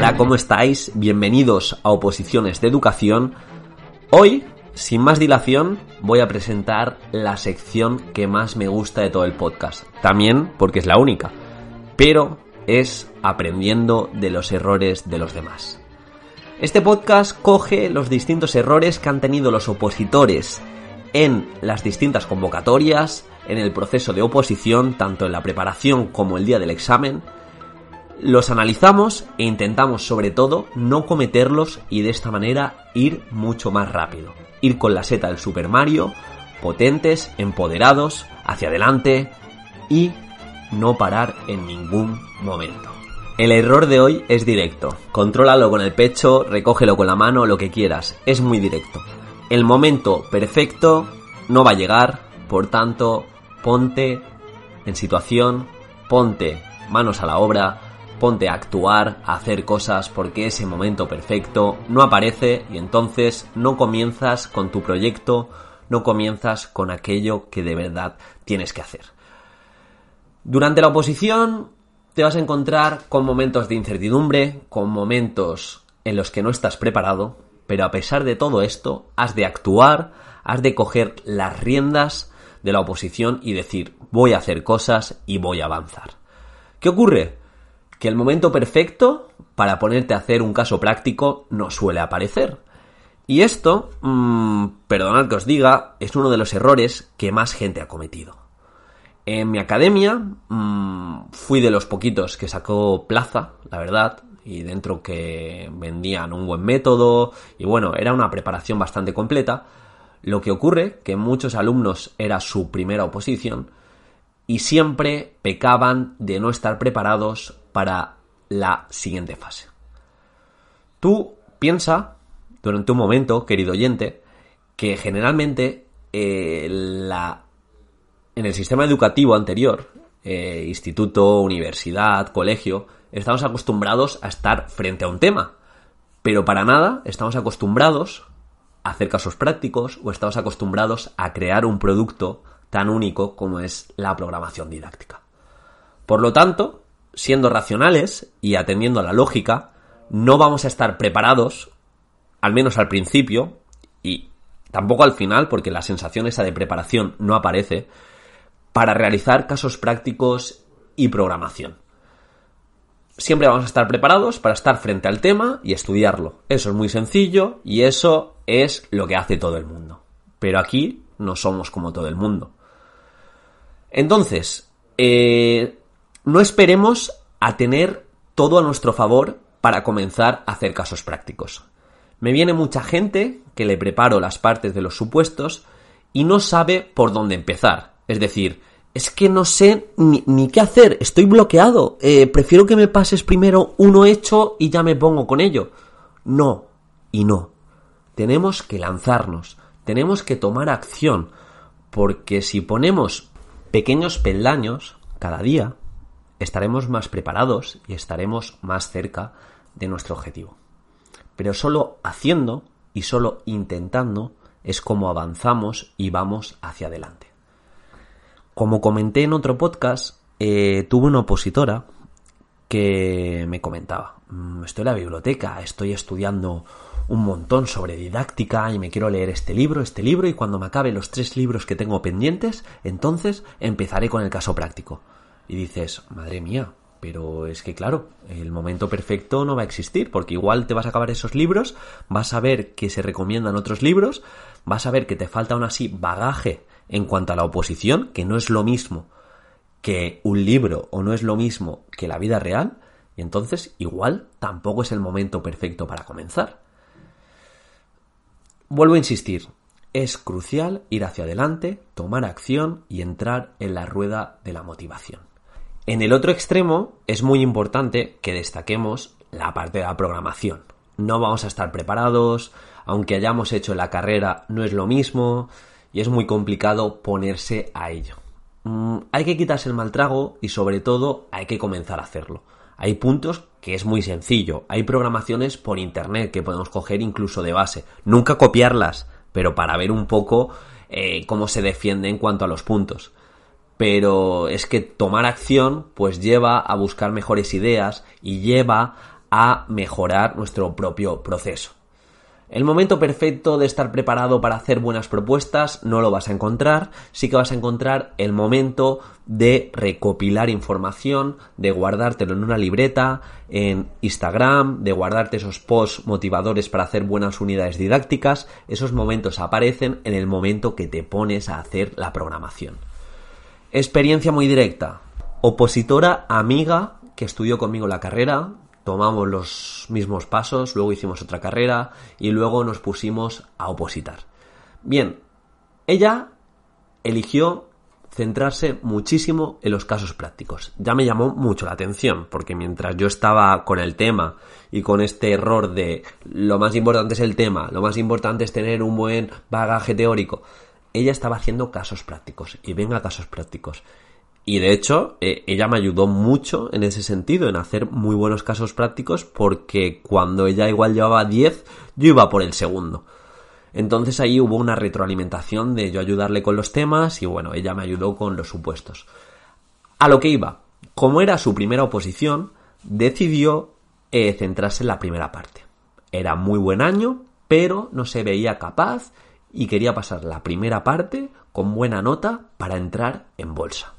Hola, ¿cómo estáis? Bienvenidos a Oposiciones de Educación. Hoy, sin más dilación, voy a presentar la sección que más me gusta de todo el podcast. También porque es la única. Pero es aprendiendo de los errores de los demás. Este podcast coge los distintos errores que han tenido los opositores en las distintas convocatorias, en el proceso de oposición, tanto en la preparación como el día del examen, los analizamos e intentamos sobre todo no cometerlos y de esta manera ir mucho más rápido. Ir con la seta del Super Mario, potentes, empoderados, hacia adelante y no parar en ningún momento. El error de hoy es directo. Contrólalo con el pecho, recógelo con la mano, lo que quieras. Es muy directo. El momento perfecto no va a llegar, por tanto, ponte en situación, ponte manos a la obra, ponte a actuar, a hacer cosas porque ese momento perfecto no aparece y entonces no comienzas con tu proyecto, no comienzas con aquello que de verdad tienes que hacer. Durante la oposición te vas a encontrar con momentos de incertidumbre, con momentos en los que no estás preparado, pero a pesar de todo esto, has de actuar, has de coger las riendas de la oposición y decir, voy a hacer cosas y voy a avanzar. ¿Qué ocurre? Que el momento perfecto para ponerte a hacer un caso práctico no suele aparecer. Y esto, mmm, perdonad que os diga, es uno de los errores que más gente ha cometido. En mi academia mmm, fui de los poquitos que sacó plaza, la verdad, y dentro que vendían un buen método y bueno, era una preparación bastante completa. Lo que ocurre que muchos alumnos era su primera oposición y siempre pecaban de no estar preparados para la siguiente fase. Tú piensa durante un momento, querido oyente, que generalmente eh, la, en el sistema educativo anterior, eh, instituto, universidad, colegio, estamos acostumbrados a estar frente a un tema, pero para nada estamos acostumbrados a hacer casos prácticos o estamos acostumbrados a crear un producto tan único como es la programación didáctica. Por lo tanto, siendo racionales y atendiendo a la lógica, no vamos a estar preparados, al menos al principio, y tampoco al final, porque la sensación esa de preparación no aparece, para realizar casos prácticos y programación. Siempre vamos a estar preparados para estar frente al tema y estudiarlo. Eso es muy sencillo y eso es lo que hace todo el mundo. Pero aquí no somos como todo el mundo. Entonces, eh, no esperemos a tener todo a nuestro favor para comenzar a hacer casos prácticos. Me viene mucha gente que le preparo las partes de los supuestos y no sabe por dónde empezar. Es decir, es que no sé ni, qué hacer, estoy bloqueado. Eh, prefiero que me pases primero uno hecho y ya me pongo con ello. No, y no. Tenemos que lanzarnos, tenemos que tomar acción, porque si ponemos pequeños peldaños cada día, estaremos más preparados y estaremos más cerca de nuestro objetivo. Pero solo haciendo y solo intentando es como avanzamos y vamos hacia adelante. Como comenté en otro podcast, eh, tuve una opositora que me comentaba, "Mm, estoy en la biblioteca, estoy estudiando un montón sobre didáctica y me quiero leer este libro, este libro y cuando me acabe los tres libros que tengo pendientes, entonces empezaré con el caso práctico. Y dices, madre mía, pero es que claro, el momento perfecto no va a existir, porque igual te vas a acabar esos libros, vas a ver que se recomiendan otros libros, vas a ver que te falta aún así bagaje en cuanto a la oposición, que no es lo mismo que un libro o no es lo mismo que la vida real, y entonces igual tampoco es el momento perfecto para comenzar. Vuelvo a insistir, es crucial ir hacia adelante, tomar acción y entrar en la rueda de la motivación. En el otro extremo es muy importante que destaquemos la parte de la programación. No vamos a estar preparados, aunque hayamos hecho la carrera no es lo mismo y es muy complicado ponerse a ello. Mm, hay que quitarse el mal trago y sobre todo hay que comenzar a hacerlo. Hay puntos que es muy sencillo. Hay programaciones por internet que podemos coger incluso de base. Nunca copiarlas, pero para ver un poco eh, cómo se defiende en cuanto a los puntos. Pero es que tomar acción pues lleva a buscar mejores ideas y lleva a mejorar nuestro propio proceso. El momento perfecto de estar preparado para hacer buenas propuestas no lo vas a encontrar, sí que vas a encontrar el momento de recopilar información, de guardártelo en una libreta, en Instagram, de guardarte esos posts motivadores para hacer buenas unidades didácticas, esos momentos aparecen en el momento que te pones a hacer la programación. Experiencia muy directa. Opositora amiga que estudió conmigo la carrera, tomamos los mismos pasos, luego hicimos otra carrera y luego nos pusimos a opositar. Bien, ella eligió centrarse muchísimo en los casos prácticos. Ya me llamó mucho la atención, porque mientras yo estaba con el tema y con este error de lo más importante es el tema, lo más importante es tener un buen bagaje teórico, ella estaba haciendo casos prácticos y venga casos prácticos. Y de hecho, eh, ella me ayudó mucho en ese sentido, en hacer muy buenos casos prácticos, porque cuando ella igual llevaba 10, yo iba por el segundo. Entonces ahí hubo una retroalimentación de yo ayudarle con los temas y bueno, ella me ayudó con los supuestos. A lo que iba, como era su primera oposición, decidió eh, centrarse en la primera parte. Era muy buen año, pero no se veía capaz y quería pasar la primera parte con buena nota para entrar en bolsa.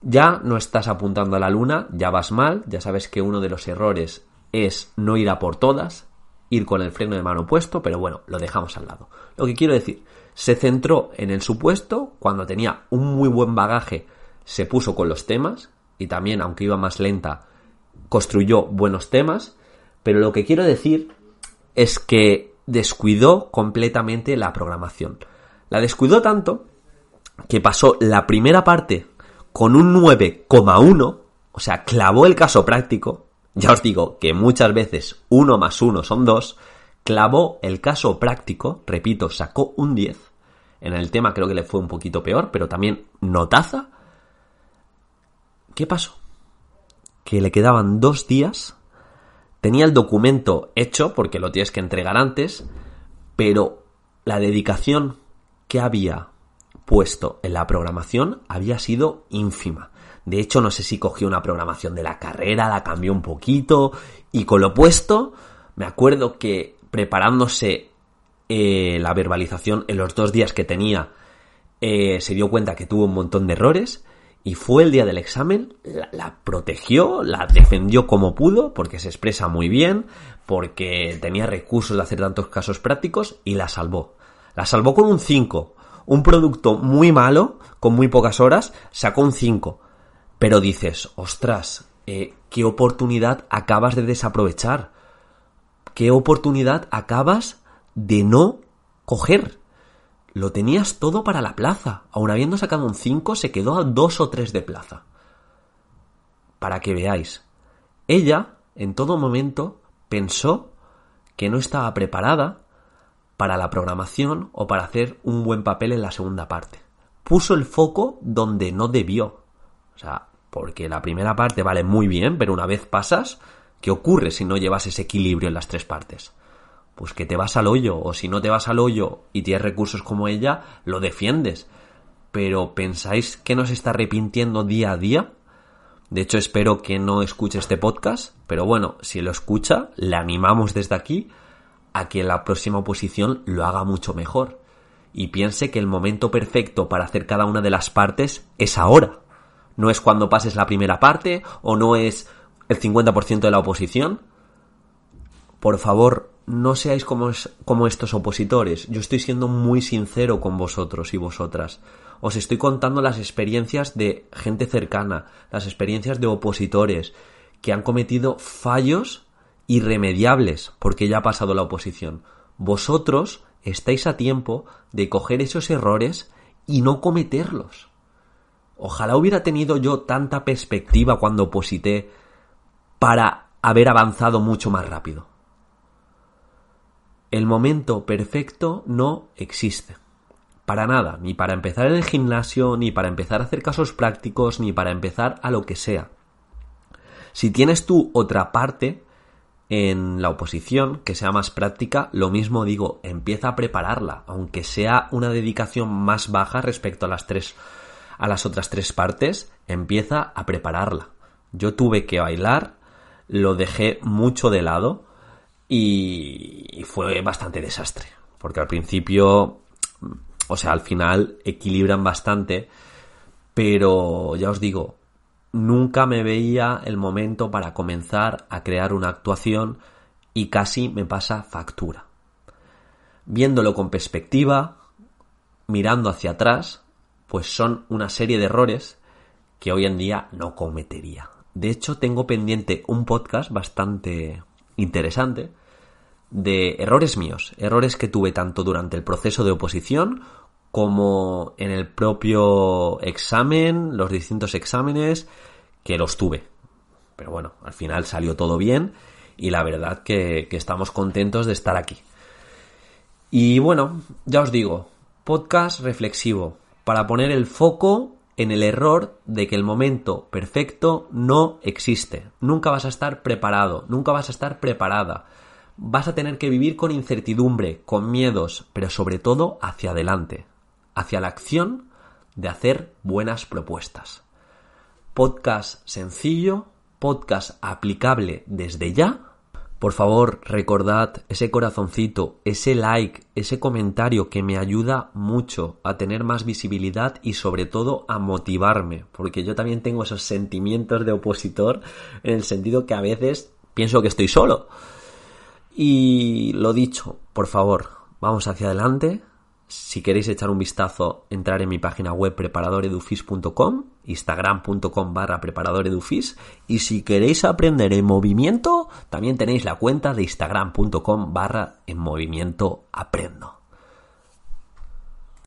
Ya no estás apuntando a la luna, ya vas mal, ya sabes que uno de los errores es no ir a por todas, ir con el freno de mano puesto, pero bueno, lo dejamos al lado. Lo que quiero decir, se centró en el supuesto, cuando tenía un muy buen bagaje, se puso con los temas, y también, aunque iba más lenta, construyó buenos temas, pero lo que quiero decir es que descuidó completamente la programación. La descuidó tanto que pasó la primera parte con un 9,1, o sea, clavó el caso práctico, ya os digo que muchas veces 1 más 1 son 2, clavó el caso práctico, repito, sacó un 10, en el tema creo que le fue un poquito peor, pero también notaza. ¿Qué pasó? Que le quedaban dos días, tenía el documento hecho, porque lo tienes que entregar antes, pero la dedicación que había puesto en la programación había sido ínfima. De hecho, no sé si cogió una programación de la carrera, la cambió un poquito y con lo puesto, me acuerdo que preparándose eh, la verbalización en los dos días que tenía, eh, se dio cuenta que tuvo un montón de errores y fue el día del examen, la, protegió, la defendió como pudo, porque se expresa muy bien, porque tenía recursos de hacer tantos casos prácticos y la salvó. La salvó con un 5, un producto muy malo, con muy pocas horas, sacó un 5. Pero dices, ostras, eh, ¿qué oportunidad acabas de desaprovechar? ¿Qué oportunidad acabas de no coger? Lo tenías todo para la plaza. Aun habiendo sacado un 5, se quedó a 2 o 3 de plaza. Para que veáis. Ella, en todo momento, pensó que no estaba preparada para la programación o para hacer un buen papel en la segunda parte. Puso el foco donde no debió. O sea, porque la primera parte vale muy bien, pero una vez pasas, ¿qué ocurre si no llevas ese equilibrio en las tres partes? Pues que te vas al hoyo, o si no te vas al hoyo y tienes recursos como ella, lo defiendes. Pero ¿pensáis que nos está arrepintiendo día a día? De hecho, espero que no escuche este podcast, pero bueno, si lo escucha, le animamos desde aquí a que la próxima oposición lo haga mucho mejor y piense que el momento perfecto para hacer cada una de las partes es ahora. No es cuando pases la primera parte o no es el 50% de la oposición. Por favor, no seáis como, como estos opositores. Yo estoy siendo muy sincero con vosotros y vosotras. Os estoy contando las experiencias de gente cercana, las experiencias de opositores que han cometido fallos irremediables porque ya ha pasado la oposición. Vosotros estáis a tiempo de coger esos errores y no cometerlos. Ojalá hubiera tenido yo tanta perspectiva cuando oposité para haber avanzado mucho más rápido. El momento perfecto no existe. Para nada, ni para empezar en el gimnasio, ni para empezar a hacer casos prácticos, ni para empezar a lo que sea. Si tienes tú otra parte en la oposición que sea más práctica, lo mismo digo, empieza a prepararla, aunque sea una dedicación más baja respecto a las tres a las otras tres partes, empieza a prepararla. Yo tuve que bailar, lo dejé mucho de lado y fue bastante desastre, porque al principio, o sea, al final equilibran bastante, pero ya os digo, nunca me veía el momento para comenzar a crear una actuación y casi me pasa factura. Viéndolo con perspectiva, mirando hacia atrás, pues son una serie de errores que hoy en día no cometería. De hecho, tengo pendiente un podcast bastante interesante de errores míos, errores que tuve tanto durante el proceso de oposición como en el propio examen, los distintos exámenes que los tuve. Pero bueno, al final salió todo bien y la verdad que, que estamos contentos de estar aquí. Y bueno, ya os digo, podcast reflexivo para poner el foco en el error de que el momento perfecto no existe. Nunca vas a estar preparado, nunca vas a estar preparada. Vas a tener que vivir con incertidumbre, con miedos, pero sobre todo hacia adelante hacia la acción de hacer buenas propuestas. Podcast sencillo, podcast aplicable desde ya. Por favor, recordad ese corazoncito, ese like, ese comentario que me ayuda mucho a tener más visibilidad y sobre todo a motivarme, porque yo también tengo esos sentimientos de opositor en el sentido que a veces pienso que estoy solo. Y lo dicho, por favor, vamos hacia adelante, si queréis echar un vistazo, entrar en mi página web preparadoredufis.com, instagram.com barra preparadoredufis y si queréis aprender en movimiento, también tenéis la cuenta de instagram.com barra en movimiento aprendo.